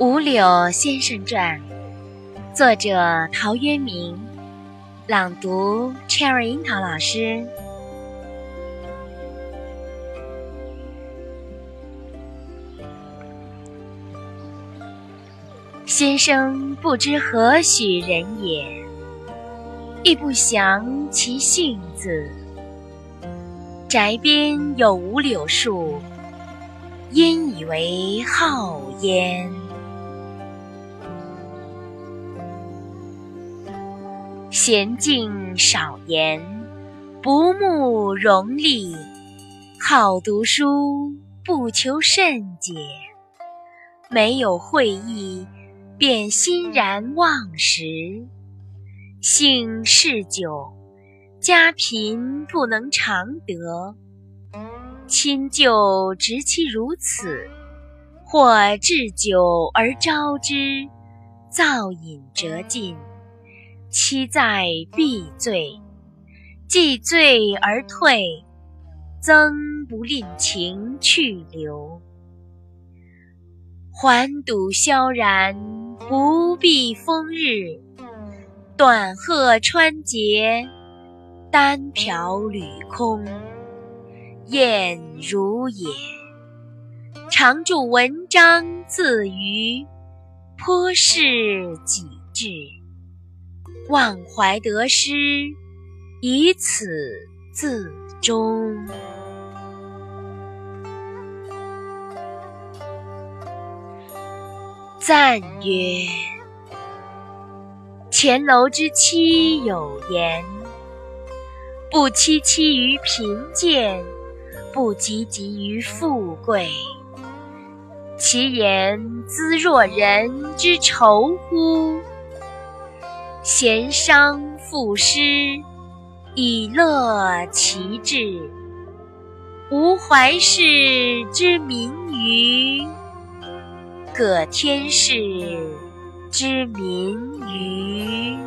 《五柳先生传》，作者陶渊明，朗读 Cherry 樱桃老师。先生不知何许人也，亦不详其姓字。宅边有五柳树，因以为号焉。娴静少言，不慕荣利，好读书，不求甚解。没有会意，便欣然忘食。性嗜酒，家贫不能常得。亲旧执其如此，或置酒而招之，造饮辄尽。期在必醉，既醉而退，曾不令情去留。环堵萧然，不避风日。短鹤穿节，单瓢履空。晏如也。常著文章自娱，颇是己志。忘怀得失，以此自终。赞曰：前楼之妻有言：“不戚戚于贫贱，不汲汲于富贵。”其言兹若人之仇乎？贤商赋诗，以乐其志。无怀世之民愚，葛天氏之民愚。